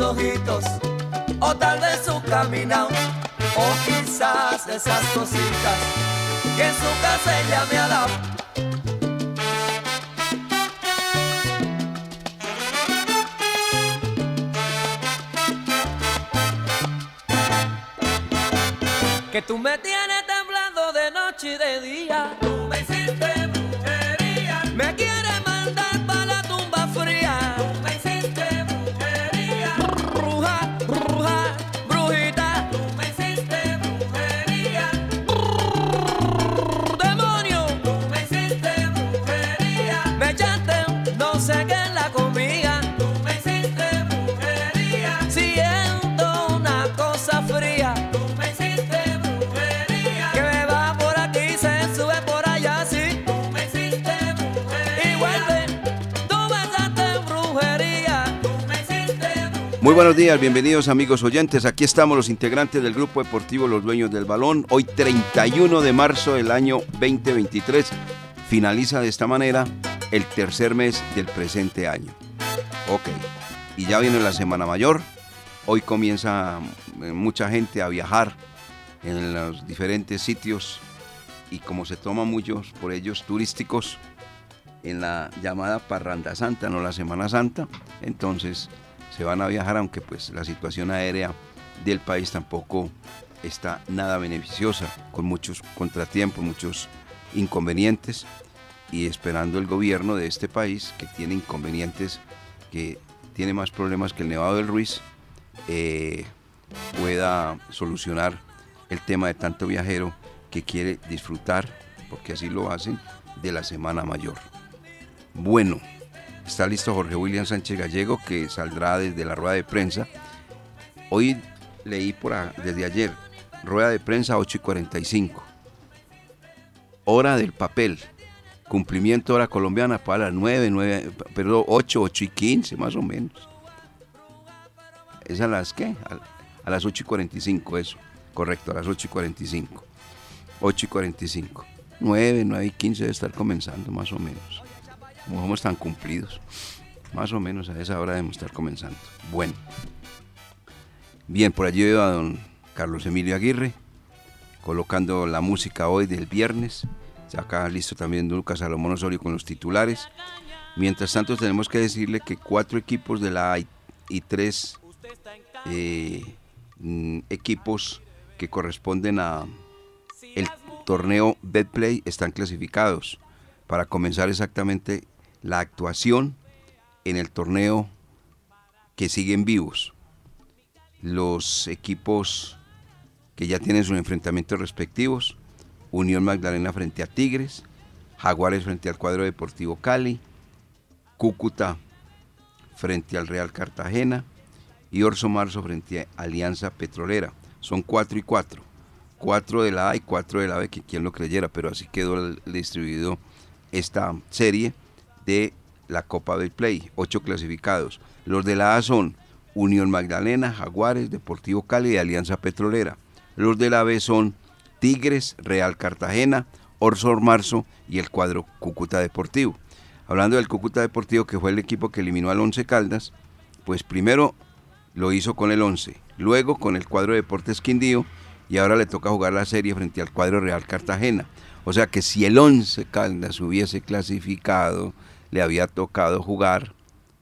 Ojitos, o tal vez su caminado, o quizás esas cositas que en su casa ella me ha dado. Que tú me tienes temblando de noche y de día. Muy buenos días, bienvenidos amigos oyentes. Aquí estamos los integrantes del Grupo Deportivo Los Dueños del Balón. Hoy 31 de marzo del año 2023. Finaliza de esta manera el tercer mes del presente año. Ok, y ya viene la Semana Mayor. Hoy comienza eh, mucha gente a viajar en los diferentes sitios y como se toman muchos por ellos turísticos en la llamada Parranda Santa, no la Semana Santa, entonces se van a viajar, aunque pues la situación aérea del país tampoco está nada beneficiosa, con muchos contratiempos, muchos inconvenientes, y esperando el gobierno de este país, que tiene inconvenientes, que tiene más problemas que el Nevado del Ruiz, eh, pueda solucionar el tema de tanto viajero que quiere disfrutar, porque así lo hacen, de la Semana Mayor. Bueno, está listo Jorge William Sánchez Gallego que saldrá desde la rueda de prensa. Hoy leí por a- desde ayer, rueda de prensa 8 y 45. Hora del papel. Cumplimiento hora colombiana para las 9, 9, perdón, 8, 8 y 15 más o menos. ¿Es a las qué? A, a las 8 y 45, eso. Correcto, a las 8 y 45. 8 y 45. 9, 9 y 15 debe estar comenzando más o menos. Como somos tan cumplidos. Más o menos a esa hora debemos estar comenzando. Bueno. Bien, por allí veo a don Carlos Emilio Aguirre colocando la música hoy del viernes. Acá listo también Lucas Salomón Osorio con los titulares. Mientras tanto tenemos que decirle que cuatro equipos de la A y, y tres eh, mm, equipos que corresponden a el torneo Betplay están clasificados para comenzar exactamente la actuación en el torneo que siguen vivos. Los equipos que ya tienen sus enfrentamientos respectivos, Unión Magdalena frente a Tigres, Jaguares frente al cuadro deportivo Cali, Cúcuta frente al Real Cartagena y Orso Marzo frente a Alianza Petrolera. Son cuatro y cuatro. Cuatro de la A y cuatro de la B, que quien lo creyera, pero así quedó distribuido esta serie de la Copa del Play. Ocho clasificados. Los de la A son Unión Magdalena, Jaguares, Deportivo Cali y Alianza Petrolera. Los de la B son Tigres, Real Cartagena, Orsor Marzo y el cuadro Cúcuta Deportivo. Hablando del Cúcuta Deportivo, que fue el equipo que eliminó al Once Caldas, pues primero lo hizo con el 11, luego con el cuadro Deportes Quindío y ahora le toca jugar la serie frente al cuadro Real Cartagena. O sea que si el 11 Caldas hubiese clasificado, le había tocado jugar,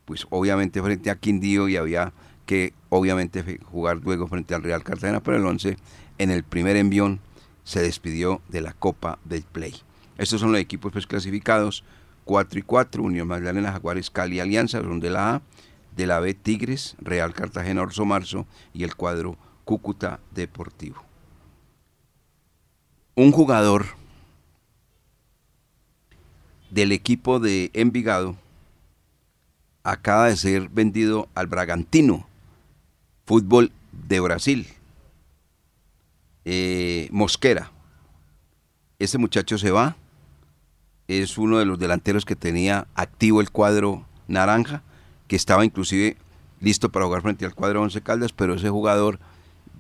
pues obviamente frente a Quindío y había que obviamente jugar luego frente al Real Cartagena, pero el 11 en el primer envión se despidió de la Copa del Play. Estos son los equipos pues, clasificados. 4 y 4, Unión Magdalena, Jaguares, Cali, Alianza, de la A, de la B, Tigres, Real Cartagena, Orso Marzo y el cuadro Cúcuta Deportivo. Un jugador del equipo de Envigado acaba de ser vendido al Bragantino, fútbol de Brasil. Eh, Mosquera. Este muchacho se va. Es uno de los delanteros que tenía activo el cuadro naranja, que estaba inclusive listo para jugar frente al cuadro Once Caldas, pero ese jugador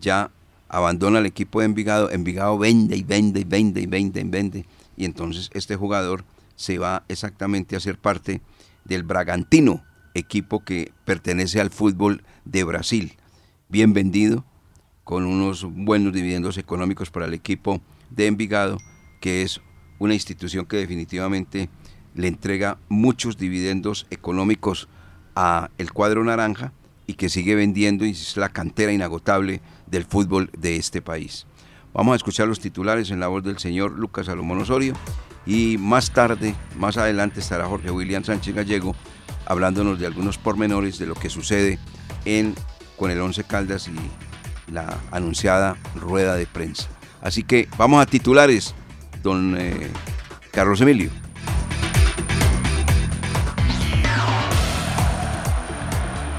ya abandona el equipo de Envigado. Envigado vende y vende y vende y vende y vende. Y entonces este jugador se va exactamente a ser parte del Bragantino, equipo que pertenece al fútbol de Brasil. Bien vendido, con unos buenos dividendos económicos para el equipo de Envigado, que es una institución que definitivamente le entrega muchos dividendos económicos a el cuadro naranja y que sigue vendiendo y es la cantera inagotable del fútbol de este país. Vamos a escuchar los titulares en la voz del señor Lucas Salomón Osorio y más tarde, más adelante estará Jorge William Sánchez Gallego hablándonos de algunos pormenores de lo que sucede en, con el Once Caldas y la anunciada rueda de prensa. Así que vamos a titulares, don eh, Carlos Emilio.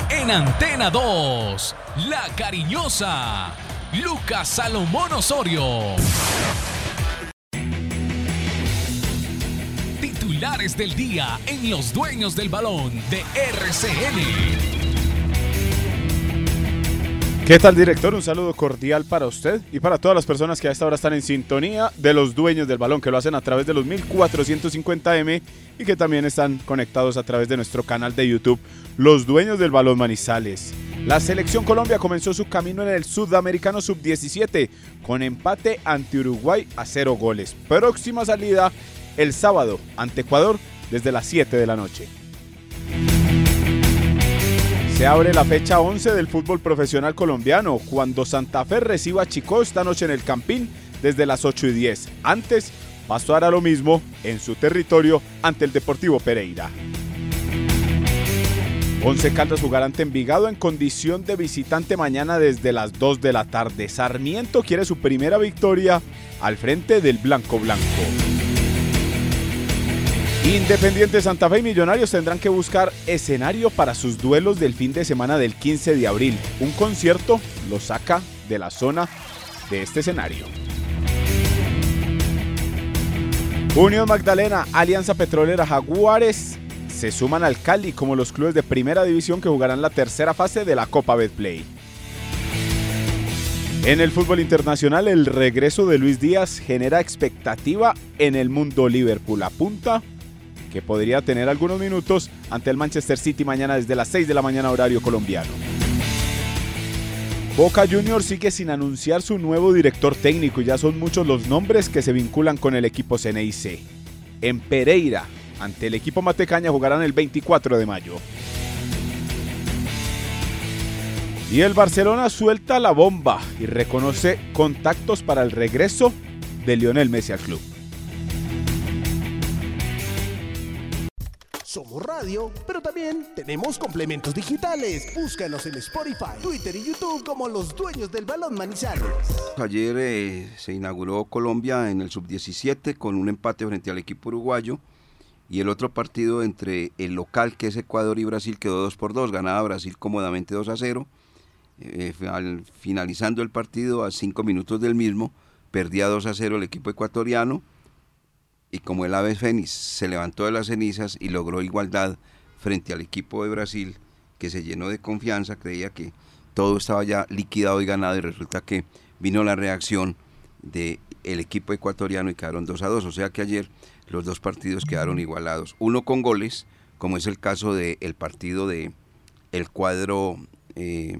En Antena 2, La Cariñosa, Lucas Salomón Osorio. Titulares del día en Los Dueños del Balón de RCN. ¿Qué tal, director? Un saludo cordial para usted y para todas las personas que a esta hora están en sintonía de los dueños del balón, que lo hacen a través de los 1450M y que también están conectados a través de nuestro canal de YouTube, Los Dueños del Balón Manizales. La selección Colombia comenzó su camino en el Sudamericano Sub-17 con empate ante Uruguay a cero goles. Próxima salida el sábado ante Ecuador desde las 7 de la noche. Se abre la fecha 11 del fútbol profesional colombiano cuando Santa Fe reciba a Chico esta noche en el Campín desde las 8 y 10. Antes, Pasto hará lo mismo en su territorio ante el Deportivo Pereira. Once Caldas jugará ante Envigado en condición de visitante mañana desde las 2 de la tarde. Sarmiento quiere su primera victoria al frente del Blanco Blanco. Independiente Santa Fe y Millonarios tendrán que buscar escenario para sus duelos del fin de semana del 15 de abril. Un concierto los saca de la zona de este escenario. Unión Magdalena, Alianza Petrolera, Jaguares se suman al Cali como los clubes de primera división que jugarán la tercera fase de la Copa Betplay. En el fútbol internacional, el regreso de Luis Díaz genera expectativa en el mundo Liverpool. Apunta que podría tener algunos minutos ante el Manchester City mañana desde las 6 de la mañana horario colombiano. Boca Juniors sigue sin anunciar su nuevo director técnico y ya son muchos los nombres que se vinculan con el equipo CNIC. En Pereira, ante el equipo Matecaña jugarán el 24 de mayo. Y el Barcelona suelta la bomba y reconoce contactos para el regreso de Lionel Messi al club. Somos radio, pero también tenemos complementos digitales. Búscanos en Spotify, Twitter y YouTube como los dueños del balón Manizales. Ayer eh, se inauguró Colombia en el sub-17 con un empate frente al equipo uruguayo y el otro partido entre el local que es Ecuador y Brasil quedó 2 por 2, ganaba Brasil cómodamente 2 a 0. Eh, al, finalizando el partido a 5 minutos del mismo, perdía 2 a 0 el equipo ecuatoriano y como el ave fénix se levantó de las cenizas y logró igualdad frente al equipo de Brasil, que se llenó de confianza, creía que todo estaba ya liquidado y ganado y resulta que vino la reacción del el equipo ecuatoriano y quedaron 2 a 2, o sea que ayer los dos partidos quedaron igualados, uno con goles, como es el caso del el partido de el cuadro eh,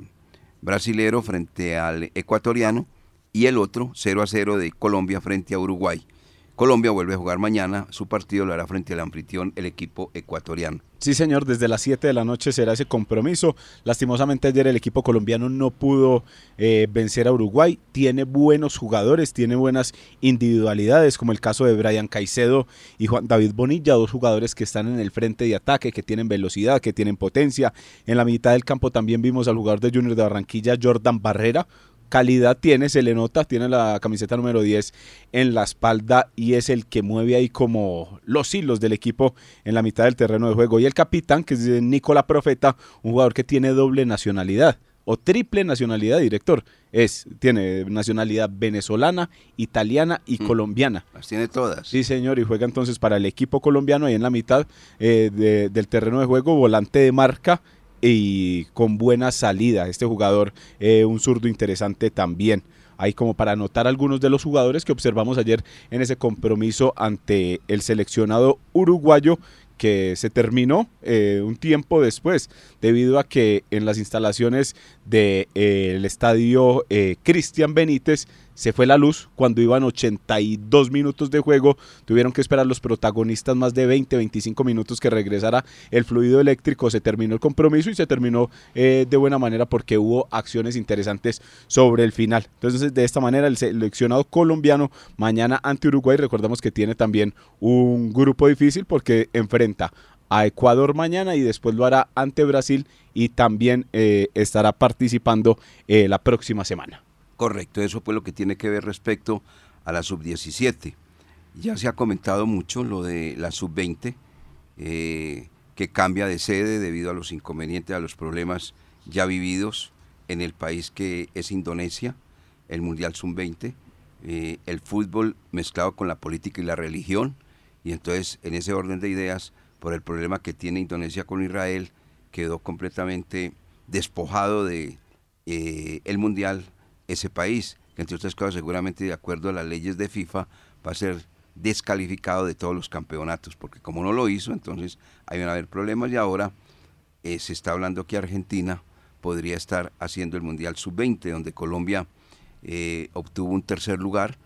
brasilero frente al ecuatoriano y el otro 0 a 0 de Colombia frente a Uruguay Colombia vuelve a jugar mañana, su partido lo hará frente al anfitrión, el equipo ecuatoriano. Sí, señor, desde las 7 de la noche será ese compromiso. Lastimosamente ayer el equipo colombiano no pudo eh, vencer a Uruguay. Tiene buenos jugadores, tiene buenas individualidades, como el caso de Brian Caicedo y Juan David Bonilla, dos jugadores que están en el frente de ataque, que tienen velocidad, que tienen potencia. En la mitad del campo también vimos al jugador de Junior de Barranquilla, Jordan Barrera, calidad tiene, se le nota, tiene la camiseta número 10 en la espalda y es el que mueve ahí como los hilos del equipo en la mitad del terreno de juego. Y el capitán, que es Nicola Profeta, un jugador que tiene doble nacionalidad o triple nacionalidad, director. Es, tiene nacionalidad venezolana, italiana y Mm. colombiana. Las tiene todas. Sí, señor, y juega entonces para el equipo colombiano ahí en la mitad eh, de- del terreno de juego, volante de marca y con buena salida. Este jugador, eh, un zurdo interesante también. Ahí como para anotar algunos de los jugadores que observamos ayer en ese compromiso ante el seleccionado uruguayo que se terminó eh, un tiempo después debido a que en las instalaciones del estadio eh, Cristian Benítez se fue la luz cuando iban 82 minutos de juego. Tuvieron que esperar los protagonistas más de 20, 25 minutos que regresara el fluido eléctrico. Se terminó el compromiso y se terminó eh, de buena manera porque hubo acciones interesantes sobre el final. Entonces, de esta manera, el seleccionado colombiano mañana ante Uruguay, recordamos que tiene también un grupo difícil porque enfrenta a Ecuador mañana y después lo hará ante Brasil y también eh, estará participando eh, la próxima semana. Correcto, eso fue lo que tiene que ver respecto a la sub-17. Ya se ha comentado mucho lo de la sub-20, eh, que cambia de sede debido a los inconvenientes, a los problemas ya vividos en el país que es Indonesia, el Mundial sub-20, eh, el fútbol mezclado con la política y la religión, y entonces en ese orden de ideas, por el problema que tiene Indonesia con Israel, quedó completamente despojado de eh, el Mundial ese país, que entre otras cosas seguramente de acuerdo a las leyes de FIFA va a ser descalificado de todos los campeonatos, porque como no lo hizo, entonces ahí van a haber problemas. Y ahora eh, se está hablando que Argentina podría estar haciendo el Mundial Sub-20, donde Colombia eh, obtuvo un tercer lugar,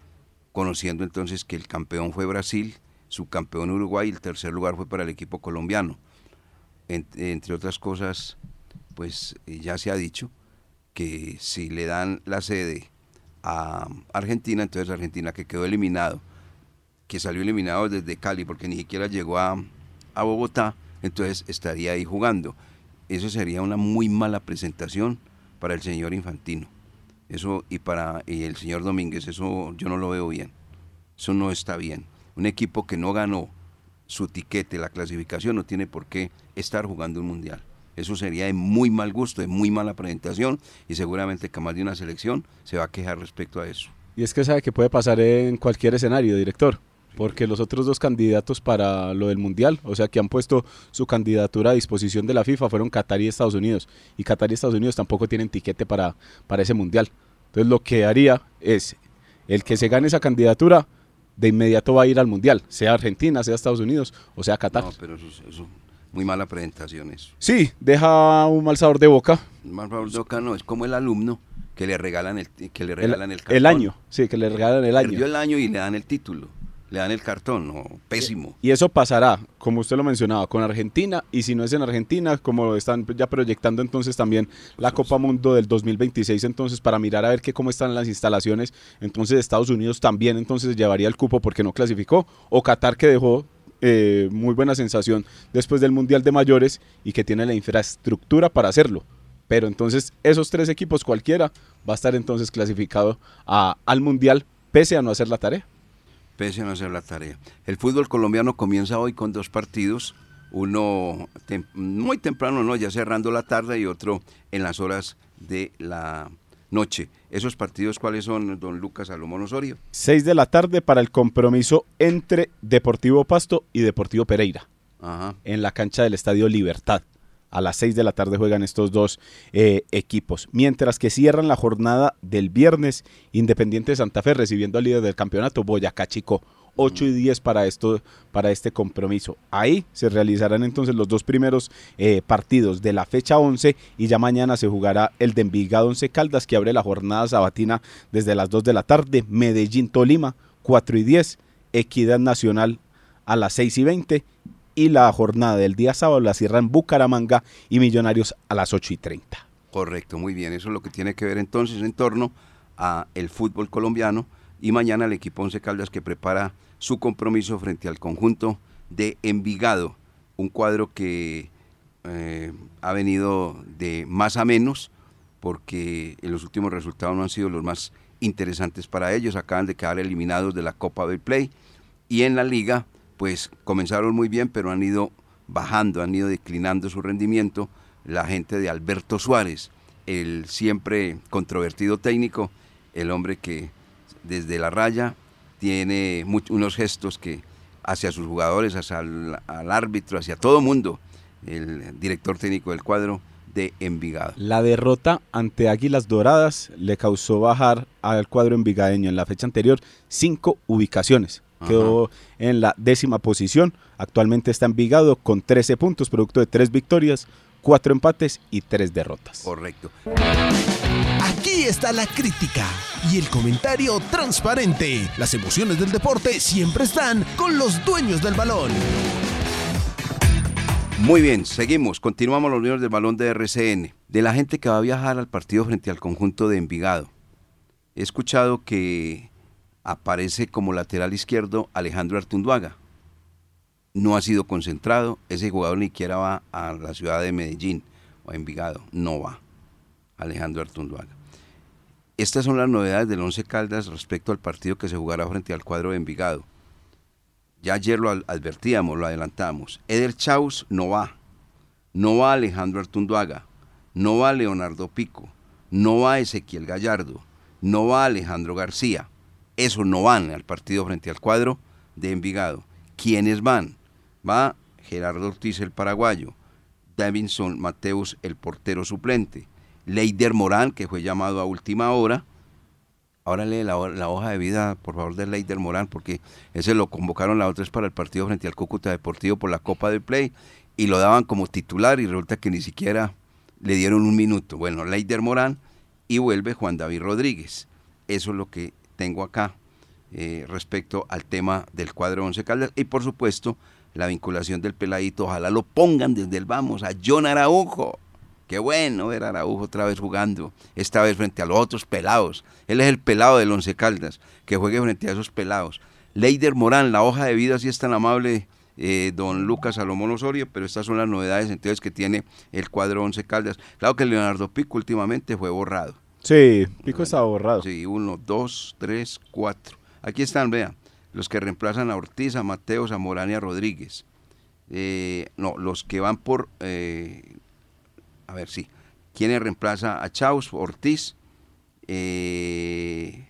conociendo entonces que el campeón fue Brasil, subcampeón Uruguay el tercer lugar fue para el equipo colombiano. En- entre otras cosas, pues eh, ya se ha dicho que si le dan la sede a Argentina, entonces Argentina que quedó eliminado, que salió eliminado desde Cali porque ni siquiera llegó a, a Bogotá, entonces estaría ahí jugando. Eso sería una muy mala presentación para el señor Infantino. Eso y para y el señor Domínguez, eso yo no lo veo bien. Eso no está bien. Un equipo que no ganó su tiquete, la clasificación, no tiene por qué estar jugando un mundial. Eso sería de muy mal gusto, de muy mala presentación y seguramente que más de una selección se va a quejar respecto a eso. Y es que sabe que puede pasar en cualquier escenario, director. Porque los otros dos candidatos para lo del Mundial, o sea, que han puesto su candidatura a disposición de la FIFA, fueron Qatar y Estados Unidos. Y Qatar y Estados Unidos tampoco tienen tiquete para, para ese Mundial. Entonces lo que haría es, el que se gane esa candidatura, de inmediato va a ir al Mundial, sea Argentina, sea Estados Unidos o sea Qatar. No, pero eso, eso muy mala presentación eso. Sí, deja un mal sabor de boca. Más favor, Doca, no, es como el alumno que le regalan el, que le El, regalan el, el cartón. año, sí, que le regalan el año. Perdió el año y le dan el título. Le dan el cartón, no, pésimo. Y eso pasará, como usted lo mencionaba, con Argentina y si no es en Argentina, como están ya proyectando entonces también la Copa Mundo del 2026, entonces para mirar a ver qué cómo están las instalaciones, entonces Estados Unidos también entonces llevaría el cupo porque no clasificó, o Qatar que dejó eh, muy buena sensación después del Mundial de Mayores y que tiene la infraestructura para hacerlo. Pero entonces esos tres equipos cualquiera va a estar entonces clasificado a- al Mundial pese a no hacer la tarea. Pese a no hacer la tarea. El fútbol colombiano comienza hoy con dos partidos, uno tem- muy temprano, no, ya cerrando la tarde y otro en las horas de la noche. ¿Esos partidos cuáles son, don Lucas Salomón Osorio? 6 de la tarde para el compromiso entre Deportivo Pasto y Deportivo Pereira Ajá. en la cancha del Estadio Libertad. A las 6 de la tarde juegan estos dos eh, equipos. Mientras que cierran la jornada del viernes, Independiente de Santa Fe recibiendo al líder del campeonato, Boyacá Chico. 8 y 10 para, esto, para este compromiso. Ahí se realizarán entonces los dos primeros eh, partidos de la fecha 11 y ya mañana se jugará el de Envigado 11 Caldas que abre la jornada sabatina desde las 2 de la tarde. Medellín Tolima 4 y 10 Equidad Nacional a las 6 y 20 y la jornada del día sábado la cierran Bucaramanga y Millonarios a las 8 y 30. Correcto, muy bien. Eso es lo que tiene que ver entonces en torno a el fútbol colombiano y mañana el equipo Once Caldas que prepara su compromiso frente al conjunto de Envigado, un cuadro que eh, ha venido de más a menos porque en los últimos resultados no han sido los más interesantes para ellos, acaban de quedar eliminados de la Copa del Play y en la liga pues comenzaron muy bien pero han ido bajando, han ido declinando su rendimiento la gente de Alberto Suárez, el siempre controvertido técnico, el hombre que desde la raya tiene unos gestos que hacia sus jugadores, hacia el al árbitro, hacia todo mundo, el director técnico del cuadro de Envigado. La derrota ante Águilas Doradas le causó bajar al cuadro envigadeño en la fecha anterior cinco ubicaciones. Quedó en la décima posición. Actualmente está Envigado con 13 puntos, producto de tres victorias, cuatro empates y tres derrotas. Correcto. Aquí está la crítica y el comentario transparente. Las emociones del deporte siempre están con los dueños del balón. Muy bien, seguimos. Continuamos los dueños del balón de RCN. De la gente que va a viajar al partido frente al conjunto de Envigado. He escuchado que aparece como lateral izquierdo Alejandro Artunduaga no ha sido concentrado, ese jugador ni siquiera va a la ciudad de Medellín o a Envigado, no va. Alejandro Artunduaga. Estas son las novedades del Once Caldas respecto al partido que se jugará frente al cuadro de Envigado. Ya ayer lo advertíamos, lo adelantamos. Eder Chaus no va. No va Alejandro Artunduaga. No va Leonardo Pico. No va Ezequiel Gallardo. No va Alejandro García. Eso no van al partido frente al cuadro de Envigado. ¿Quiénes van? Va Gerardo Ortiz, el paraguayo, Davinson Mateus, el portero suplente, Leider Morán, que fue llamado a última hora. Ahora lee la, hoja de vida, por favor, de Leider Morán, porque ese lo convocaron la otra vez para el partido frente al Cúcuta Deportivo por la Copa del Play y lo daban como titular y resulta que ni siquiera le dieron un minuto. Bueno, Leider Morán y vuelve Juan David Rodríguez. Eso es lo que tengo acá eh, respecto al tema del cuadro Once Caldas y por supuesto la vinculación del peladito, ojalá lo pongan desde el vamos a John Araujo. Qué bueno ver a Araujo otra vez jugando, esta vez frente a los otros pelados. Él es el pelado del Once Caldas, que juegue frente a esos pelados. Leider Morán, la hoja de vida, si es tan amable eh, don Lucas Salomón Osorio, pero estas son las novedades entonces que tiene el cuadro Once Caldas. Claro que Leonardo Pico últimamente fue borrado. Sí, Pico estaba borrado. Sí, uno, dos, tres, cuatro. Aquí están, vean los que reemplazan a Ortiz, a Mateos, a Morán y a Rodríguez. Eh, no, los que van por, eh, a ver, sí, ¿quiénes reemplaza a Chaus, Ortiz? Eh,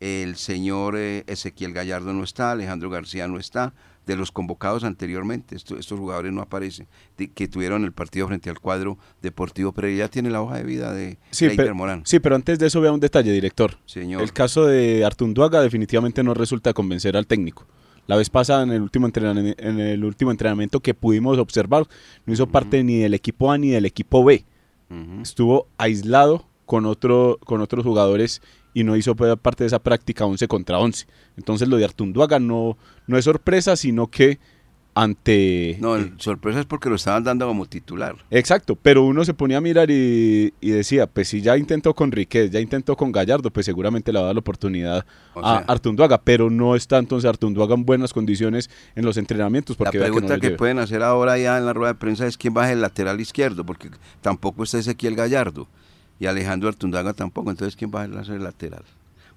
el señor Ezequiel Gallardo no está, Alejandro García no está, de los convocados anteriormente, estos, jugadores no aparecen, que tuvieron el partido frente al cuadro deportivo, pero ya tiene la hoja de vida de sí, Morán. Sí, pero antes de eso vea un detalle, director. Señor. El caso de Artunduaga definitivamente no resulta convencer al técnico. La vez pasada en el último entrenamiento, en el último entrenamiento que pudimos observar, no hizo parte ni del equipo A ni del equipo B. Estuvo aislado con, otro, con otros jugadores y no hizo parte de esa práctica 11 contra 11. Entonces lo de Artunduaga no, no es sorpresa, sino que ante... No, sorpresa es porque lo estaban dando como titular. Exacto, pero uno se ponía a mirar y, decía, pues si ya intentó con Riquez, ya intentó con Gallardo, pues seguramente le va a dar la oportunidad a Artunduaga, pero no está entonces Artunduaga en buenas condiciones en los entrenamientos. Porque la pregunta que, pueden hacer ahora ya en la rueda de prensa es quién va a el lateral izquierdo, porque tampoco está Ezequiel Gallardo y Alejandro Artundaga tampoco, entonces ¿quién va a ser el lateral?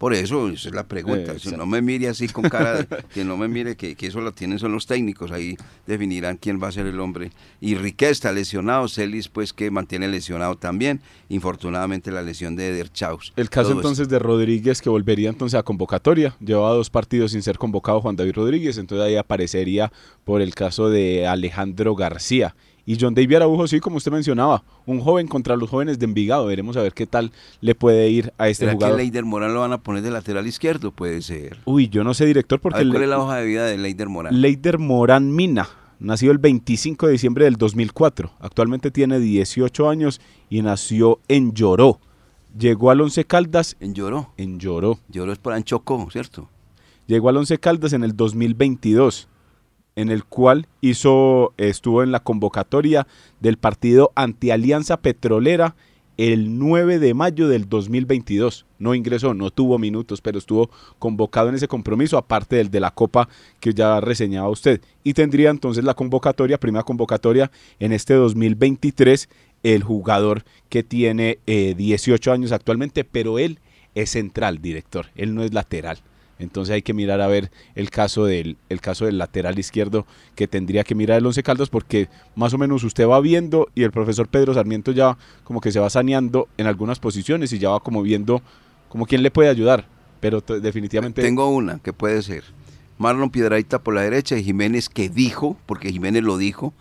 Por eso, esa es la pregunta. si no me mire así con cara de, que no me mire que, eso lo tienen son los técnicos, ahí definirán quién va a ser el hombre. Y Riquet está lesionado, Celis pues que mantiene lesionado también, infortunadamente la lesión de Eder Chaus. El caso entonces de Rodríguez que volvería entonces a convocatoria, llevaba dos partidos sin ser convocado Juan David Rodríguez, entonces ahí aparecería por el caso de Alejandro García. Y John David Araujo, sí, como usted mencionaba, un joven contra los jóvenes de Envigado. Veremos a ver qué tal le puede ir a este jugador. que Leider Morán lo van a poner de lateral izquierdo? Puede ser. Uy, yo no sé, director, porque... ¿Cuál es la hoja de vida de Leider Morán? Leider Morán Mina, nació el 25 de diciembre del 2004. Actualmente tiene 18 años y nació en Lloró. Llegó al Once Caldas... ¿En Lloró? En Lloró. Lloró es por Anchocó, ¿cierto? llegó al Once Caldas en el 2022 en el cual hizo, estuvo en la convocatoria del partido Antialianza Petrolera el 9 de mayo del 2022. No ingresó, no tuvo minutos, pero estuvo convocado en ese compromiso, aparte del de la Copa que ya reseñaba usted. Y tendría entonces la convocatoria, primera convocatoria en este 2023, el jugador que tiene 18 eh, años actualmente, pero él es central, director, él no es lateral. Entonces hay que mirar a ver el caso del, el caso del lateral izquierdo que tendría que mirar el Once Caldas porque más o menos usted va viendo y el profesor Pedro Sarmiento ya como que se va saneando en algunas posiciones y ya va como viendo como quién le puede ayudar. Pero definitivamente... Tengo una que puede ser. Marlon Piedraita por la derecha y Jiménez que dijo, porque Jiménez lo dijo,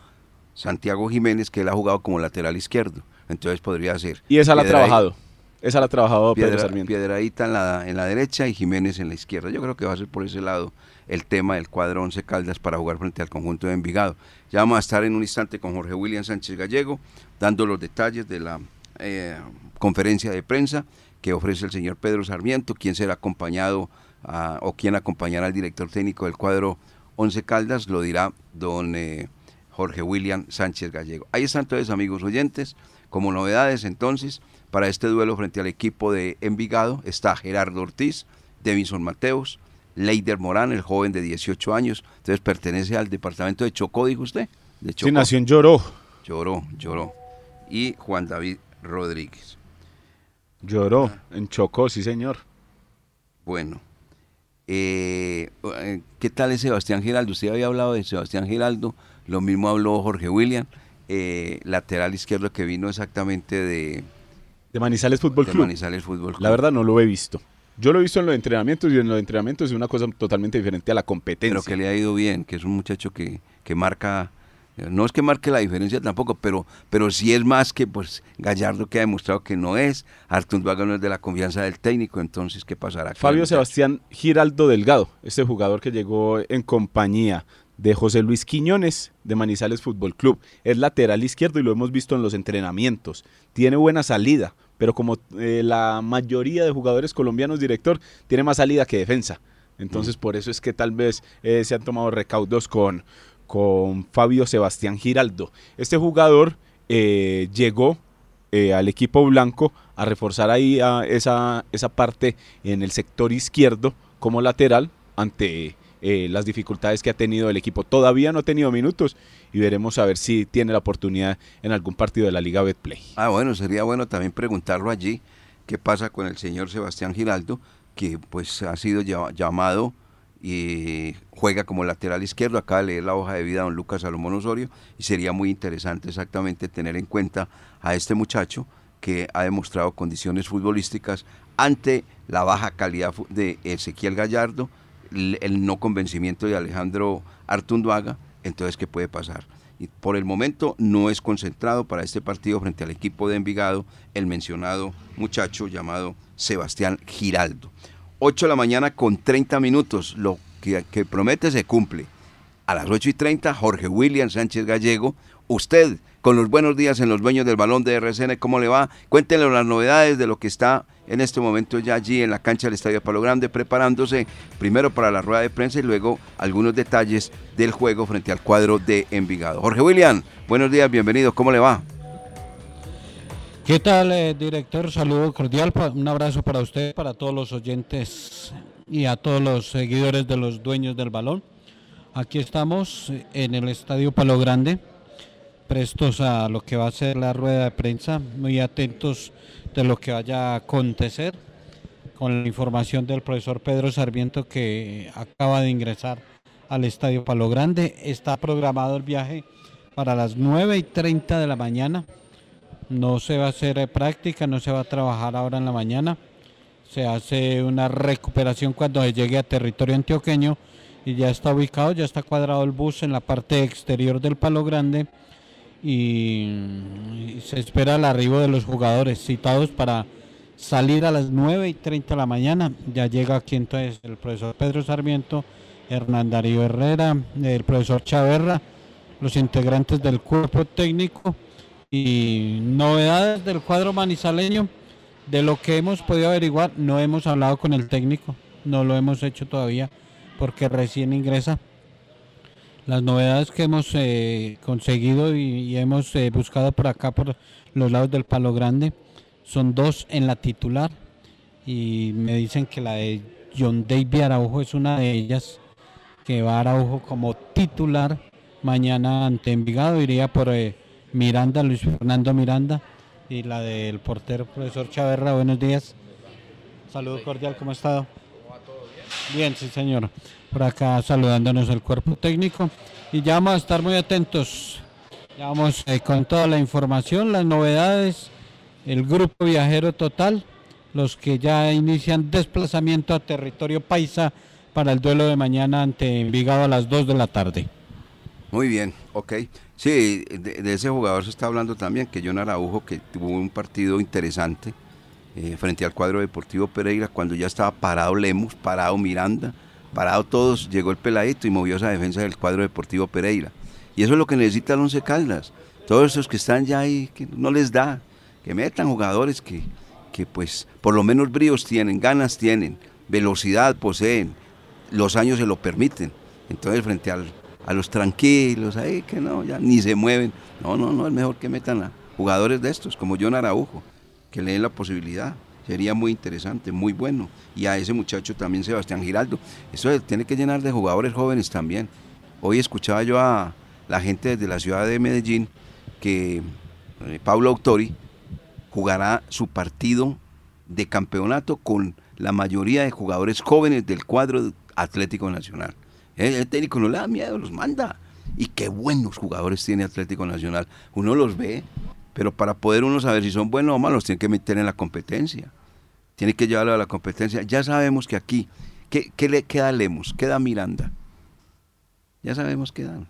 Santiago Jiménez que él ha jugado como lateral izquierdo. Entonces podría ser. Y esa la ha trabajado. Esa la ha trabajado Pedro Sarmiento. Piedradita en la, en la derecha y Jiménez en la izquierda. Yo creo que va a ser por ese lado el tema del cuadro 11 Caldas para jugar frente al conjunto de Envigado. Ya vamos a estar en un instante con Jorge William Sánchez Gallego, dando los detalles de la eh, conferencia de prensa que ofrece el señor Pedro Sarmiento, quien será acompañado o quien acompañará al director técnico del cuadro 11 Caldas, lo dirá don eh, Jorge William Sánchez Gallego. Ahí están todos amigos oyentes, como novedades entonces para este duelo frente al equipo de Envigado está Gerardo Ortiz, Devinson Mateos, Leider Morán, el joven de 18 años. Entonces pertenece al departamento de Chocó, dijo usted. De Chocó. Sí, nació en Lloró. Lloró, lloró. Y Juan David Rodríguez. Lloró, en Chocó, sí señor. Bueno. Eh, ¿Qué tal es Sebastián Giraldo? Usted había hablado de Sebastián Giraldo, lo mismo habló Jorge William, eh, lateral izquierdo que vino exactamente de, de Manizales Fútbol Club. Manizales Fútbol La verdad no lo he visto. Yo lo he visto en los entrenamientos y en los entrenamientos es una cosa totalmente diferente a la competencia. Pero que le ha ido bien, que es un muchacho que, que marca, no es que marque la diferencia tampoco, pero, pero sí es más que pues Gallardo que ha demostrado que no es, Arturo Vaga no es de la confianza del técnico, entonces ¿qué pasará? Fabio Sebastián Giraldo Delgado, este jugador que llegó en compañía de José Luis Quiñones de Manizales Fútbol Club. Es lateral izquierdo y lo hemos visto en los entrenamientos. Tiene buena salida, pero como eh, la mayoría de jugadores colombianos, director, tiene más salida que defensa. Entonces por eso es que tal vez eh, se han tomado recaudos con, con Fabio Sebastián Giraldo. Este jugador eh, llegó al equipo blanco a reforzar ahí a esa, esa parte en el sector izquierdo como lateral ante eh, las dificultades que ha tenido el equipo. Todavía no ha tenido minutos y veremos a ver si tiene la oportunidad en algún partido de la Liga Betplay. Ah, bueno, sería bueno también preguntarlo allí qué pasa con el señor Sebastián Giraldo, que pues ha sido llamado y juega como lateral izquierdo. Acaba de leer la hoja de vida a don Lucas Salomón Osorio y sería muy interesante exactamente tener en cuenta a este muchacho que ha demostrado condiciones futbolísticas ante la baja calidad de Ezequiel Gallardo el no convencimiento de Alejandro Artunduaga, entonces ¿qué puede pasar? Y por el momento no es concentrado para este partido frente al equipo de Envigado el mencionado muchacho llamado Sebastián Giraldo. 8 de la mañana con 30 minutos, lo que, que promete se cumple. A las 8 y 30, Jorge William Sánchez Gallego, usted con los buenos días en los dueños del balón de RCN, ¿cómo le va? Cuéntenle las novedades de lo que está en este momento ya allí en la cancha del Estadio Palo Grande, preparándose primero para la rueda de prensa y luego algunos detalles del juego frente al cuadro de Envigado. Jorge William, buenos días, bienvenido, ¿cómo le va? ¿Qué tal, eh, director? Saludo cordial, un abrazo para usted, para todos los oyentes y a todos los seguidores de los dueños del balón. Aquí estamos en el Estadio Palo Grande, prestos a lo que va a ser la rueda de prensa, muy atentos de lo que vaya a acontecer con la información del profesor Pedro Sarmiento que acaba de ingresar al Estadio Palo Grande. Está programado el viaje para las 9 y 30 de la mañana. No se va a hacer práctica, no se va a trabajar ahora en la mañana. Se hace una recuperación cuando llegue a territorio antioqueño y ya está ubicado, ya está cuadrado el bus en la parte exterior del Palo Grande y, se espera el arribo de los jugadores citados para salir a las 9 y 30 de la mañana. Ya llega aquí entonces el profesor Pedro Sarmiento, Hernán Darío Herrera, el profesor Chaverra, los integrantes del cuerpo técnico y novedades del cuadro manizaleño. De lo que hemos podido averiguar, no hemos hablado con el técnico, no lo hemos hecho todavía. porque recién ingresa. Las novedades que hemos eh, conseguido y, hemos eh, buscado por acá, por los lados del Palo Grande, son dos en la titular y me dicen que la de John David Araujo es una de ellas, que va Araujo como titular mañana ante Envigado, iría por eh, Miranda, Luis Fernando Miranda, y la del portero profesor Chaverra, buenos días. Saludo cordial, ¿cómo ha estado? Bien, sí señor. Por acá saludándonos el cuerpo técnico. Y ya vamos a estar muy atentos. Ya vamos eh, con toda la información, las novedades, el grupo viajero total, los que ya inician desplazamiento a territorio paisa para el duelo de mañana ante Envigado a las 2 de la tarde. Muy bien, ok. Sí, de, ese jugador se está hablando también, que John Araujo, que tuvo un partido interesante eh, frente al cuadro deportivo Pereira, cuando ya estaba parado Lemus, parado Miranda, parado todos, llegó el peladito y movió esa defensa del cuadro deportivo Pereira. Y eso es lo que necesita el Once Caldas. Todos esos que están ya ahí, que no les da, que metan jugadores que, que pues por lo menos bríos tienen, ganas tienen, velocidad poseen, los años se lo permiten. Entonces frente al, a los tranquilos, ahí que no, ya ni se mueven. No, no, no, es mejor que metan a jugadores de estos, como John Araujo, que le den la posibilidad. Sería muy interesante, muy bueno. Y a ese muchacho también, Sebastián Giraldo. Eso tiene que llenar de jugadores jóvenes también. Hoy escuchaba yo a la gente desde la ciudad de Medellín que eh, Pablo Autori jugará su partido de campeonato con la mayoría de jugadores jóvenes del cuadro Atlético Nacional. El, el técnico no le da miedo, los manda. Y qué buenos jugadores tiene Atlético Nacional. Uno los ve, pero para poder uno saber si son buenos o malos, tiene que meter en la competencia. Tiene que llevarlo a la competencia. Ya sabemos que aquí, ¿qué, qué le queda Lemos? ¿Queda Miranda? Ya sabemos qué dan.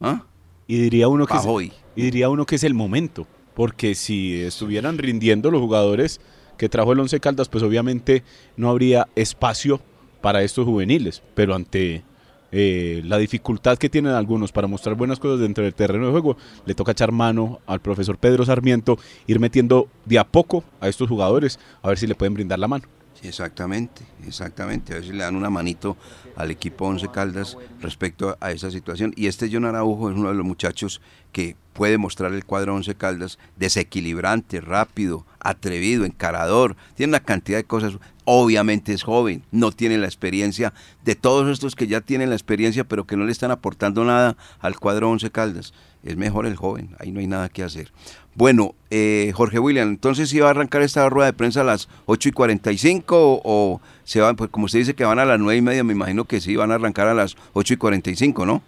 ¿Ah? Y diría uno que es, Pajoy. y diría uno que es el momento, porque si estuvieran rindiendo los jugadores que trajo el Once Caldas, pues obviamente no habría espacio para estos juveniles, pero ante eh, la dificultad que tienen algunos para mostrar buenas cosas dentro del terreno de juego, le toca echar mano al profesor Pedro Sarmiento, ir metiendo de a poco a estos jugadores, a ver si le pueden brindar la mano. Exactamente, exactamente. A ver si le dan una manito al equipo Once Caldas respecto a esa situación. Y este John Araujo es uno de los muchachos que puede mostrar el cuadro Once Caldas desequilibrante, rápido, atrevido, encarador. Tiene una cantidad de cosas. Obviamente es joven, no tiene la experiencia de todos estos que ya tienen la experiencia, pero que no le están aportando nada al cuadro Once Caldas. Es mejor el joven, ahí no hay nada que hacer. Bueno, eh, Jorge William, entonces si va a arrancar esta rueda de prensa a las 8 y 45 o, o se van, pues como usted dice que van a las 9 y media, me imagino que sí, van a arrancar a las 8 y 45, ¿no?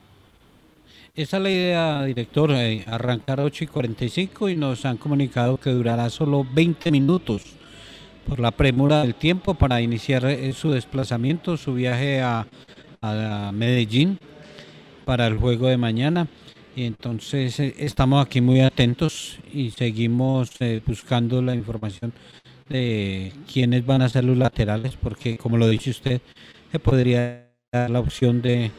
Esa es la idea, director, eh, arrancar 8 y 45 y nos han comunicado que durará solo 20 minutos por la premura del tiempo para iniciar eh, su desplazamiento, su viaje a, Medellín para el juego de mañana. Y entonces eh, estamos aquí muy atentos y seguimos eh, buscando la información de quiénes van a ser los laterales, porque como lo dice usted, se podría dar la opción de,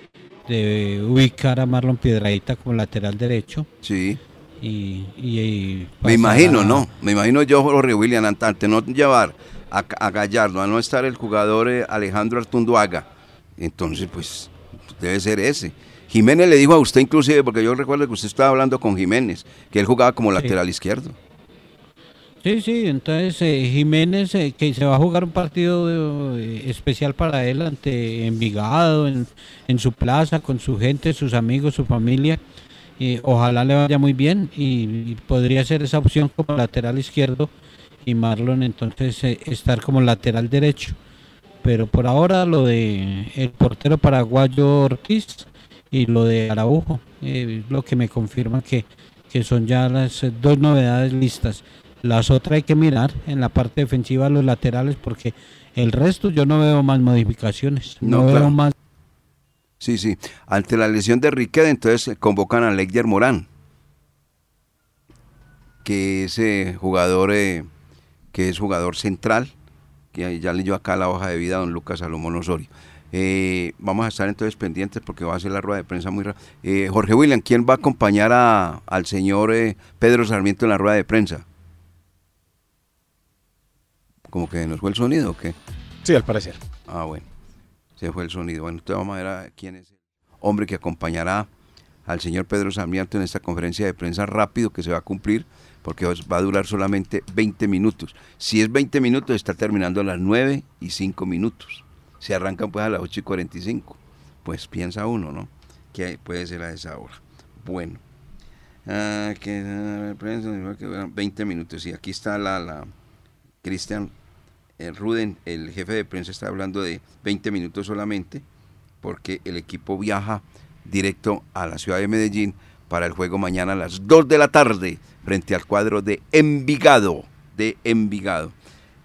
ubicar a Marlon Piedradita como lateral derecho. Sí. Y, y- y Me imagino, a- ¿no? Me imagino yo, Jorge William, ante- no llevar a, a Gallardo, a no estar el jugador eh, Alejandro Artunduaga, entonces pues debe ser ese. Jiménez le dijo a usted inclusive, porque yo recuerdo que usted estaba hablando con Jiménez, que él jugaba como lateral izquierdo. Sí, sí, entonces eh, Jiménez, eh, que se va a jugar un partido eh, especial para él ante Envigado, en, en su plaza, con su gente, sus amigos, su familia. Y ojalá le vaya muy bien y, y podría ser esa opción como lateral izquierdo y Marlon entonces eh, estar como lateral derecho. Pero por ahora lo de el portero paraguayo Ortiz y lo de Araujo, eh, lo que me confirma que, que son ya las dos novedades listas. Las otras hay que mirar en la parte defensiva los laterales porque el resto yo no veo más modificaciones. No, No, veo más. Sí, sí. Ante la lesión de Riquet, entonces eh, convocan a Ledger Morán, que es eh, jugador, eh, que es jugador central, que ya leyó acá la hoja de vida a don Lucas Salomón Osorio. Eh, vamos a estar entonces pendientes porque va a ser la rueda de prensa muy rápida. Jorge William, ¿quién va a acompañar a- al señor eh, Pedro Sarmiento en la rueda de prensa? Como que nos fue el sonido o qué? Sí, al parecer. Ah, bueno. Se fue el sonido. Bueno, entonces vamos a ver a quién es el hombre que acompañará al señor Pedro Sarmiento en esta conferencia de prensa rápido que se va a cumplir porque va a durar solamente 20 minutos. Si es 20 minutos, está terminando a las 9 y 5 minutos. Se arrancan pues a las 8 y 45. Pues piensa uno, ¿no? Que puede ser a esa hora. Bueno. Ah, que, 20 minutos. Y aquí está la, la Cristian eh, Ruden, el jefe de prensa, está hablando de 20 minutos solamente, porque el equipo viaja directo a la ciudad de Medellín para el juego mañana a las 2 de la tarde frente al cuadro de Envigado, de Envigado,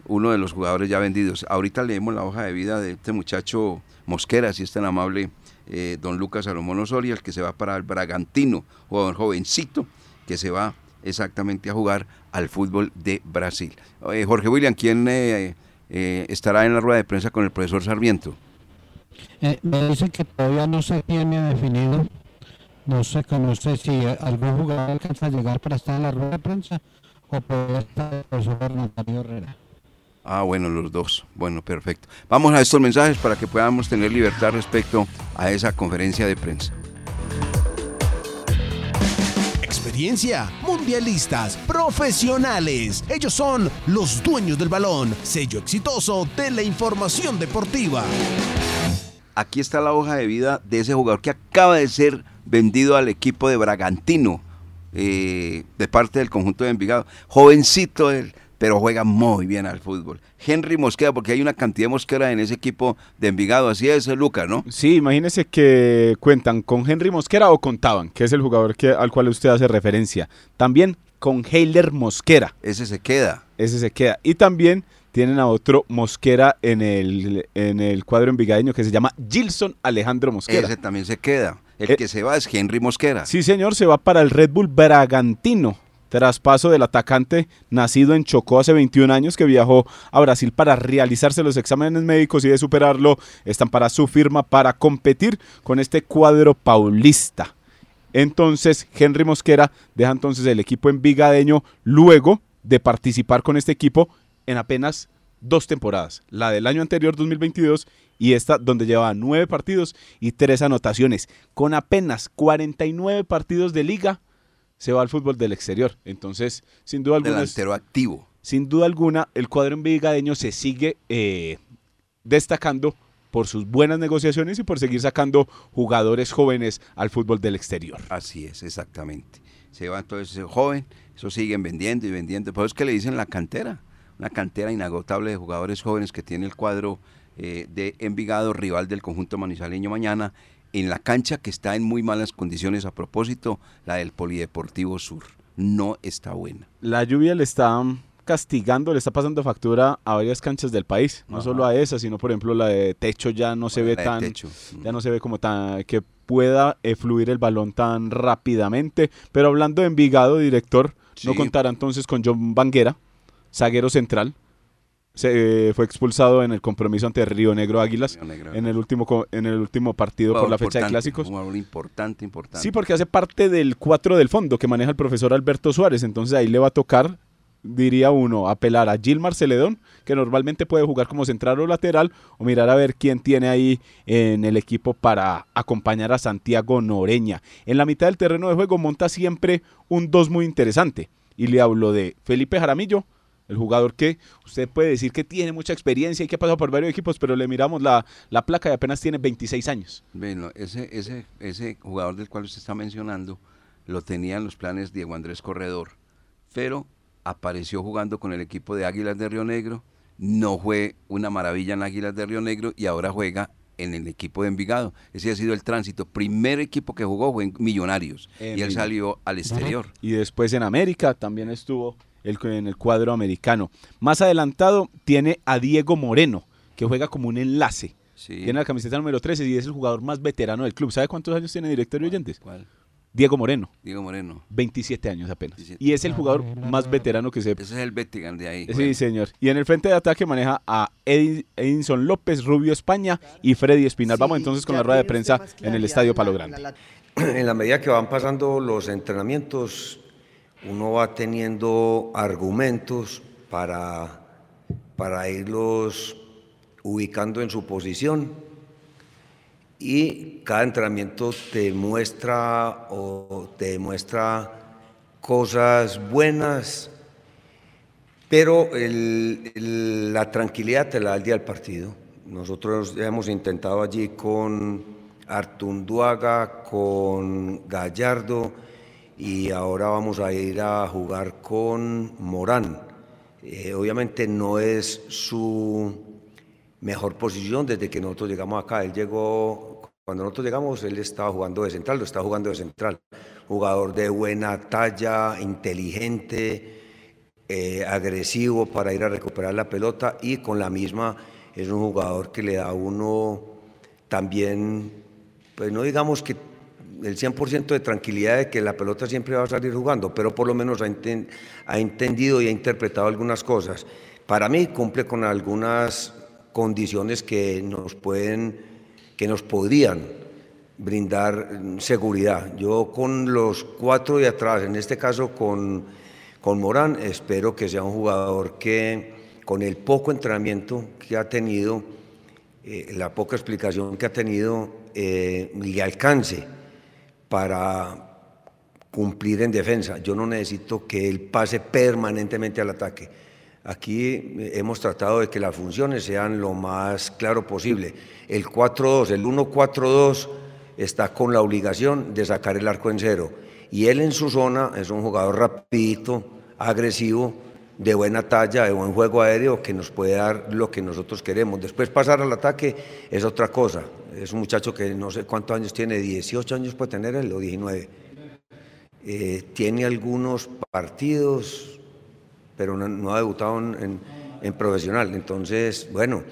uno de los jugadores ya vendidos. Ahorita leemos la hoja de vida de este muchacho Mosquera, si es tan amable, eh, don Lucas Salomón Osoria, el que se va para el Bragantino, jugador jovencito, que se va exactamente a jugar al fútbol de Brasil. Eh, Jorge William, ¿quién estará en la rueda de prensa con el profesor Sarmiento? me dicen que todavía no se tiene definido no se conoce si algún jugador alcanza a llegar para estar en la rueda de prensa o puede estar el profesor Bernardo Herrera. Ah, bueno, los dos. Bueno, perfecto. Vamos a estos mensajes para que podamos tener libertad respecto a esa conferencia de prensa. Mundialistas, profesionales. Ellos son los dueños del balón, sello exitoso de la información deportiva. Aquí está la hoja de vida de ese jugador que acaba de ser vendido al equipo de Bragantino eh, de parte del conjunto de Envigado. Jovencito él, pero juega muy bien al fútbol. Henry Mosquera, porque hay una cantidad de Mosquera en ese equipo de Envigado, así es, Lucas, ¿no? Sí, imagínese que cuentan con Henry Mosquera o contaban, que es el jugador que, al cual usted hace referencia. También con Heiler Mosquera. Ese se queda. Ese se queda. Y también tienen a otro Mosquera en el, en el cuadro envigadeño que se llama Gilson Alejandro Mosquera. Ese también se queda. El eh, que se va es Henry Mosquera. Sí, señor, se va para el Red Bull Bragantino. Traspaso del atacante nacido en Chocó hace 21 años que viajó a Brasil para realizarse los exámenes médicos y de superarlo están para su firma para competir con este cuadro paulista. Entonces, Henry Mosquera deja entonces el equipo en Vigadeño luego de participar con este equipo en apenas dos temporadas, la del año anterior 2022 y esta donde llevaba nueve partidos y tres anotaciones. Con apenas 49 partidos de liga se va al fútbol del exterior. Entonces, sin duda alguna... Delantero activo. Sin duda alguna, el cuadro envigadeño se sigue eh, destacando por sus buenas negociaciones y por seguir sacando jugadores jóvenes al fútbol del exterior. Así es, exactamente. Se va entonces ese joven, eso siguen vendiendo y vendiendo. Por eso es que le dicen la cantera una cantera inagotable de jugadores jóvenes que tiene el cuadro eh, de Envigado, rival del conjunto manizaleño mañana, en la cancha que está en muy malas condiciones a propósito, la del Polideportivo Sur. No está buena. La lluvia le está castigando, le está pasando factura a varias canchas del país, no solo a esa, sino por ejemplo la de techo ya no se ve tan, ya no se ve como tan que pueda eh, fluir el balón tan rápidamente. Pero hablando de Envigado, director, no contará entonces con John Banguera, zaguero central. Se, eh, fue expulsado en el compromiso ante Río Negro Águilas en el último en el último partido por la fecha de clásicos. Un importante, importante. Sí, porque hace parte del cuatro del fondo que maneja el profesor Alberto Suárez, entonces ahí le va a tocar diría uno, apelar a Gilmar Celedón, que normalmente puede jugar como central o lateral, o mirar a ver quién tiene ahí en el equipo para acompañar a Santiago Noreña. En la mitad del terreno de juego monta siempre un dos muy interesante. Y le hablo de Felipe Jaramillo, el jugador que usted puede decir que tiene mucha experiencia y que ha pasado por varios equipos, pero le miramos la, placa y apenas tiene 26 años. Bueno, ese, ese, ese jugador del cual usted está mencionando lo tenía en los planes Diego Andrés Corredor, pero apareció jugando con el equipo de Águilas de Río Negro, no fue una maravilla en Águilas de Río Negro y ahora juega en el equipo de Envigado. Ese ha sido el tránsito. Primer equipo que jugó fue en Millonarios y él salió al exterior. Y después en América también estuvo en el cuadro americano. Más adelantado tiene a Diego Moreno, que juega como un enlace. Tiene la camiseta número 13 y es el jugador más veterano del club. ¿Sabe cuántos años tiene directorio oyentes? ¿Cuál? Diego Moreno. Diego Moreno. 27 años apenas. Y es el jugador más veterano que se... Ese es el Bettigan de ahí. Sí, señor. Y en el frente de ataque maneja a Edinson López, Rubio España y Freddy Espinal. Vamos entonces con la rueda de prensa en el Estadio Palo Grande. En la medida que van pasando los entrenamientos, uno va teniendo argumentos para, para irlos ubicando en su posición y cada entrenamiento te muestra o te demuestra cosas buenas, pero la tranquilidad te la da el día del partido. Nosotros hemos intentado allí con Artunduaga, con Gallardo y ahora vamos a ir a jugar con Morán. Eh, obviamente no es su mejor posición desde que nosotros llegamos acá. Él llegó, cuando nosotros llegamos, él estaba jugando de central, lo estaba jugando de central. Jugador de buena talla, inteligente, eh, agresivo para ir a recuperar la pelota y con la misma es un jugador que le da a uno también, pues no digamos que el 100% de tranquilidad de que la pelota siempre va a salir jugando, pero por lo menos ha, entendido y ha interpretado algunas cosas. Para mí cumple con algunas condiciones que nos pueden, que nos podrían brindar seguridad. Yo con los cuatro de atrás, en este caso con, con Morán, espero que sea un jugador que con el poco entrenamiento que ha tenido, eh, la poca explicación que ha tenido, eh, le alcance para cumplir en defensa. Yo no necesito que él pase permanentemente al ataque Aquí hemos tratado de que las funciones sean lo más claro posible. El 4-2, el 1-4-2 está con la obligación de sacar el arco en cero. Y él en su zona es un jugador rapidito, agresivo, de buena talla, de buen juego aéreo, que nos puede dar lo que nosotros queremos. Después pasar al ataque es otra cosa. Es un muchacho que no sé cuántos años tiene, 18 años puede tener él o 19. Eh, tiene algunos partidos, pero no, ha debutado en, profesional. Entonces, bueno,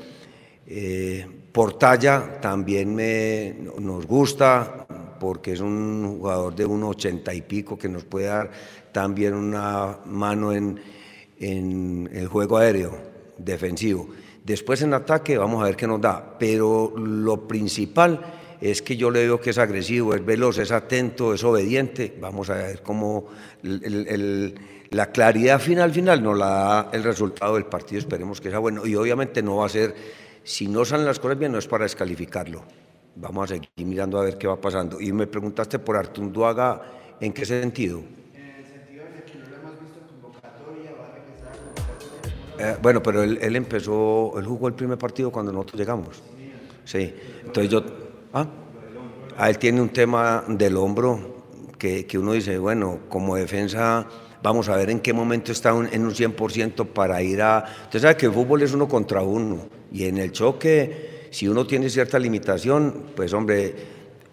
eh, por talla también me, nos gusta, porque es un jugador de 1,80 y pico que nos puede dar también una mano en, en el juego aéreo defensivo. Después en ataque vamos a ver qué nos da, pero lo principal es que yo le veo que es agresivo, es veloz, es atento, es obediente. Vamos a ver cómo la claridad final, final nos la da el resultado del partido, esperemos que sea bueno. Y obviamente no va a ser, si no salen las cosas bien, no es para descalificarlo. Vamos a seguir mirando a ver qué va pasando. Y me preguntaste por Artunduaga, ¿en qué sentido a bueno, pero él, empezó, él jugó el primer partido cuando nosotros llegamos. Sí, entonces yo... ¿ah? A él tiene un tema del hombro que, que uno dice, bueno, como defensa vamos a ver en qué momento está en un 100% para ir a... Usted sabe que el fútbol es uno contra uno y en el choque, si uno tiene cierta limitación, pues hombre,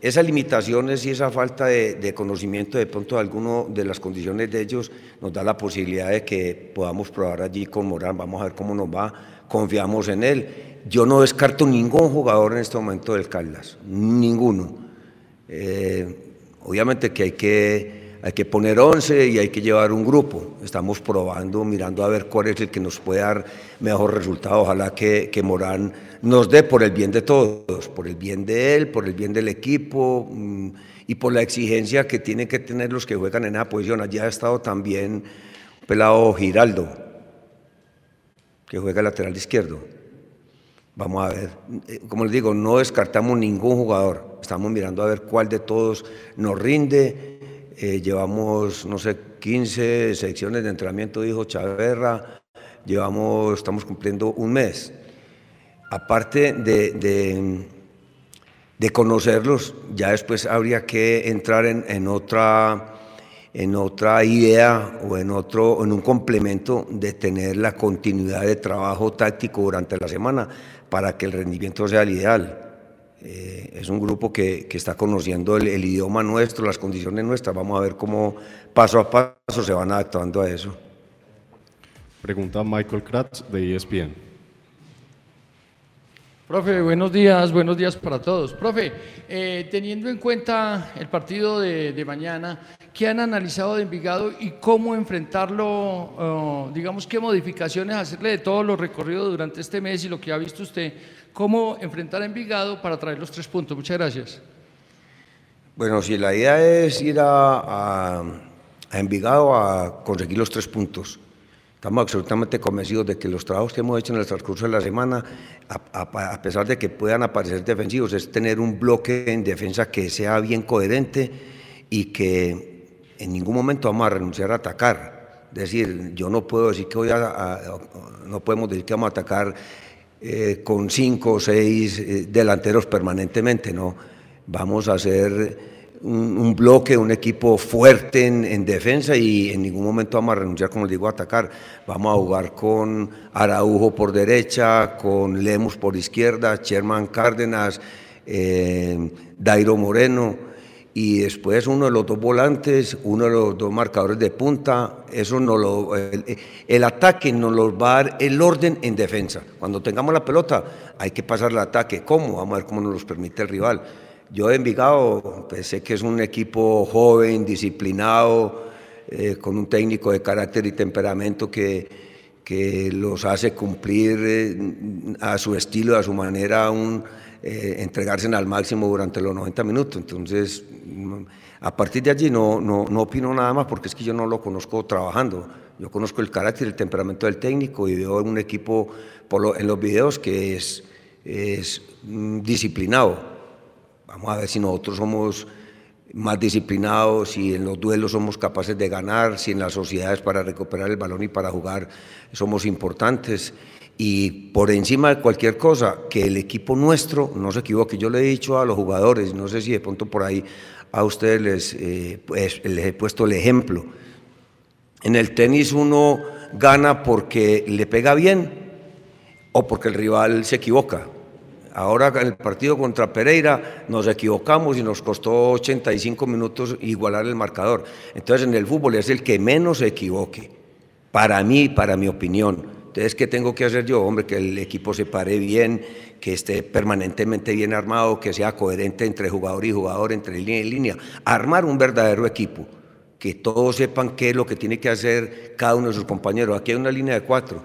esas limitaciones y esa falta de, conocimiento de pronto de alguno de las condiciones de ellos nos da la posibilidad de que podamos probar allí con Morán, vamos a ver cómo nos va, confiamos en él. Yo no descarto ningún jugador en este momento del Caldas, ninguno. Eh, obviamente que hay que hay que poner 11 y hay que llevar un grupo. Estamos probando, mirando a ver cuál es el que nos puede dar mejor resultado. Ojalá que, que Morán nos dé por el bien de todos, por el bien de él, por el bien del equipo mm, y por la exigencia que tienen que tener los que juegan en esa posición. Allí ha estado también pelado Giraldo, que juega lateral izquierdo. Vamos a ver, eh, como les digo, no descartamos ningún jugador. Estamos mirando a ver cuál de todos nos rinde eh, llevamos, no sé, 15 secciones de entrenamiento, dijo Chaverra, llevamos, estamos cumpliendo un mes. Aparte de, de, conocerlos, ya después habría que entrar en, otra, en otra idea o en, otro, en un complemento de tener la continuidad de trabajo táctico durante la semana para que el rendimiento sea el ideal. Eh, es un grupo que, que está conociendo el, idioma nuestro, las condiciones nuestras. Vamos a ver cómo paso a paso se van adaptando a eso. Pregunta Michael Kratz de ESPN. Profe, buenos días, buenos días para todos. Profe, eh, teniendo en cuenta el partido de, mañana, ¿qué han analizado de Envigado y cómo enfrentarlo? Oh, digamos, ¿qué modificaciones hacerle de todos los recorridos durante este mes y lo que ha visto usted cómo enfrentar a Envigado para traer los tres puntos. Muchas gracias. Bueno, si la idea es ir a, Envigado a conseguir los tres puntos, Estamos absolutamente convencidos de que los trabajos que hemos hecho en el transcurso de la semana, a, pesar de que puedan aparecer defensivos, es tener un bloque en defensa que sea bien coherente y que en ningún momento vamos a renunciar a atacar. Es decir, yo no puedo decir que a- no podemos decir que vamos a atacar eh, con cinco o seis eh, delanteros permanentemente, no. Vamos a hacer un, bloque, un equipo fuerte en, en defensa y en ningún momento vamos a renunciar, como les digo, a atacar. Vamos a jugar con Araujo por derecha, con Lemus por izquierda, Sherman Cárdenas, eh, Dairo Moreno y después uno de los dos volantes, uno de los dos marcadores de punta, eso no lo, el, el ataque nos los va a dar el orden en defensa. Cuando tengamos la pelota hay que pasar el ataque. ¿Cómo? Vamos a ver cómo nos los permite el rival. Yo de Envigado pues, sé que es un equipo joven, disciplinado, eh, con un técnico de carácter y temperamento que, que los hace cumplir eh, a su estilo, a su manera, un, eh, entregarse al máximo durante los 90 minutos. Entonces, a partir de allí no, no, no opino nada más porque es que yo no lo conozco trabajando. Yo conozco el carácter y el temperamento del técnico y veo un equipo en los videos que es, es mm, disciplinado. Vamos a ver si nosotros somos más disciplinados, si en los duelos somos capaces de ganar, si en las sociedades para recuperar el balón y para jugar somos importantes. Y por encima de cualquier cosa, que el equipo nuestro no se equivoque. Yo le he dicho a los jugadores, no sé si de pronto por ahí a ustedes les, eh, pues, les he puesto el ejemplo. En el tenis uno gana porque le pega bien o porque el rival se equivoca. Ahora en el partido contra Pereira nos equivocamos y nos costó 85 minutos igualar el marcador. Entonces en el fútbol es el que menos se equivoque, para mí, para mi opinión. Entonces, ¿qué tengo que hacer yo? Hombre, que el equipo se pare bien, que esté permanentemente bien armado, que sea coherente entre jugador y jugador, entre línea y línea. Armar un verdadero equipo, que todos sepan qué es lo que tiene que hacer cada uno de sus compañeros. Aquí hay una línea de cuatro.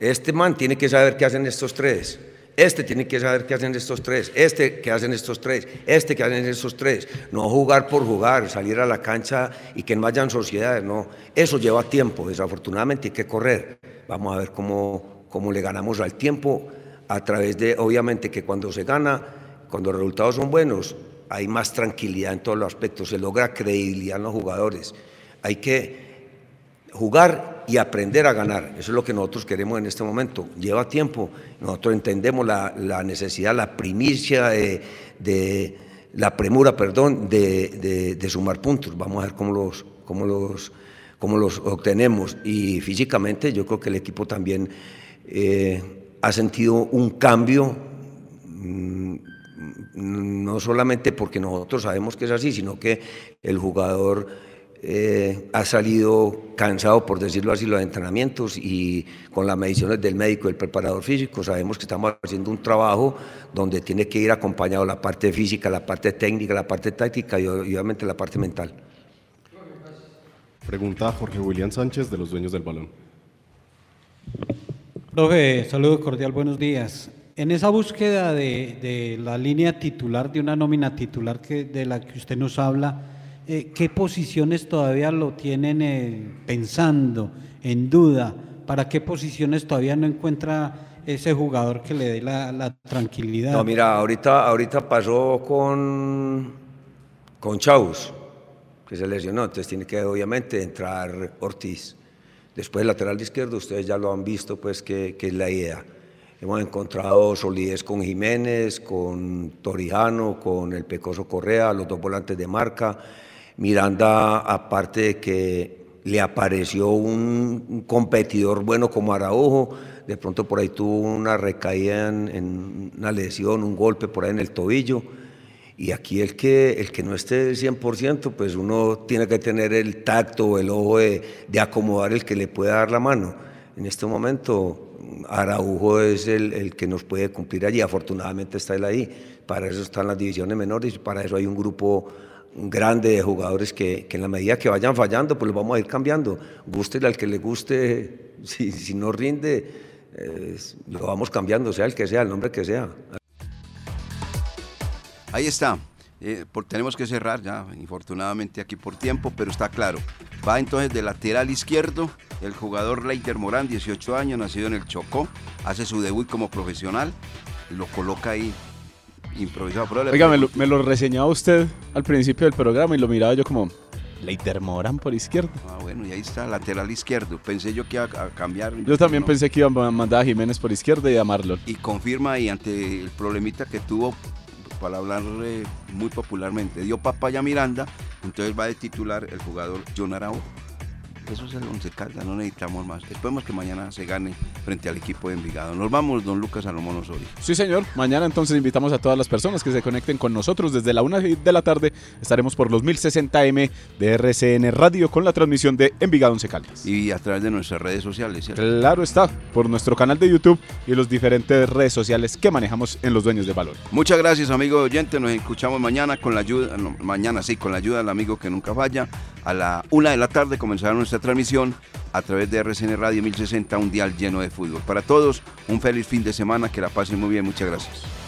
Este man tiene que saber qué hacen estos tres. Este tiene que saber qué hacen estos tres. Este qué hacen estos tres. Este qué hacen estos tres. No jugar por jugar, salir a la cancha y que no vayan sociedades. No, eso lleva tiempo. Desafortunadamente hay que correr. Vamos a ver cómo, cómo le ganamos al tiempo a través de, obviamente, que cuando se gana, cuando los resultados son buenos, hay más tranquilidad en todos los aspectos. Se logra credibilidad en los jugadores. Hay que jugar y aprender a ganar. Eso es lo que nosotros queremos en este momento. Lleva tiempo. Nosotros entendemos la, la necesidad, la primicia de, de- la premura, perdón, de, de- sumar puntos. Vamos a ver cómo los, cómo los, cómo los obtenemos. Y físicamente yo creo que el equipo también eh, ha sentido un cambio mm, no solamente porque nosotros sabemos que es así, sino que el jugador eh, ha salido cansado, por decirlo así, los entrenamientos y con las mediciones del médico, del preparador físico, sabemos que estamos haciendo un trabajo donde tiene que ir acompañado la parte física, la parte técnica, la parte táctica y obviamente la parte mental. Pregunta Jorge William Sánchez de los dueños del balón. Profe, saludo cordial, buenos días. En esa búsqueda de, de la línea titular, de una nómina titular que, de la que usted nos habla, eh, ¿qué posiciones todavía lo tienen eh, pensando, en duda? ¿Para qué posiciones todavía no encuentra ese jugador que le dé la, la tranquilidad? No, mira, ahorita, ahorita pasó con, con Chaus, que se lesionó, entonces tiene que obviamente entrar Ortiz. Después el lateral izquierdo, ustedes ya lo han visto, pues que, que es la idea. Hemos encontrado solidez con Jiménez, con Torijano, con el Pecoso Correa, los dos volantes de marca. Miranda, aparte de que le apareció un, competidor bueno como Araujo, de pronto por ahí tuvo una recaída en, una lesión, un golpe por ahí en el tobillo. Y aquí el que, el que no esté del 100%, pues uno tiene que tener el tacto o el ojo de, de acomodar el que le pueda dar la mano. En este momento, Araujo es el, el que nos puede cumplir allí. Afortunadamente está él ahí. Para eso están las divisiones menores y para eso hay un grupo grande de jugadores que, que en la medida que vayan fallando, pues los vamos a ir cambiando. Guste al que le guste, si, si no rinde, eh, lo vamos cambiando, sea el que sea, el nombre que sea. Ahí está. Eh, por- tenemos que cerrar ya, infortunadamente aquí por tiempo, pero está claro. Va entonces de lateral izquierdo el jugador Leiter Morán, 18 años, nacido en el Chocó, hace su debut como profesional, lo coloca ahí improvisado. Pero le Oiga, me lo, pregunto- me lo reseñaba usted al principio del programa y lo miraba yo como Leiter Morán por izquierda. Ah, bueno, y ahí está, lateral izquierdo. Pensé yo que iba a, cambiar. Yo también no. pensé que iban a mandar a Jiménez por izquierda y a Marlon. Y confirma y ante el problemita que tuvo, para hablar eh, muy popularmente, dio papaya Miranda, entonces va de titular el jugador John Araujo. Eso es el once Caldas, no necesitamos más. Esperemos que mañana se gane frente al equipo de Envigado. Nos vamos, don Lucas Salomón Osorio. Sí, señor. Mañana entonces invitamos a todas las personas que se conecten con nosotros desde la una de la tarde. Estaremos por los 1060M de RCN Radio con la transmisión de Envigado Once Caldas. Y a través de nuestras redes sociales, ¿cierto? Claro está, por nuestro canal de YouTube y los diferentes redes sociales que manejamos en los dueños del balón. Muchas gracias, amigo oyente. Nos escuchamos mañana con la ayuda, no, mañana sí, con la ayuda del amigo que nunca falla. A la una de la tarde comenzará nuestra transmisión a través de RCN Radio 1060, un dial lleno de fútbol. Para todos, un feliz fin de semana, que la pasen muy bien. Muchas gracias.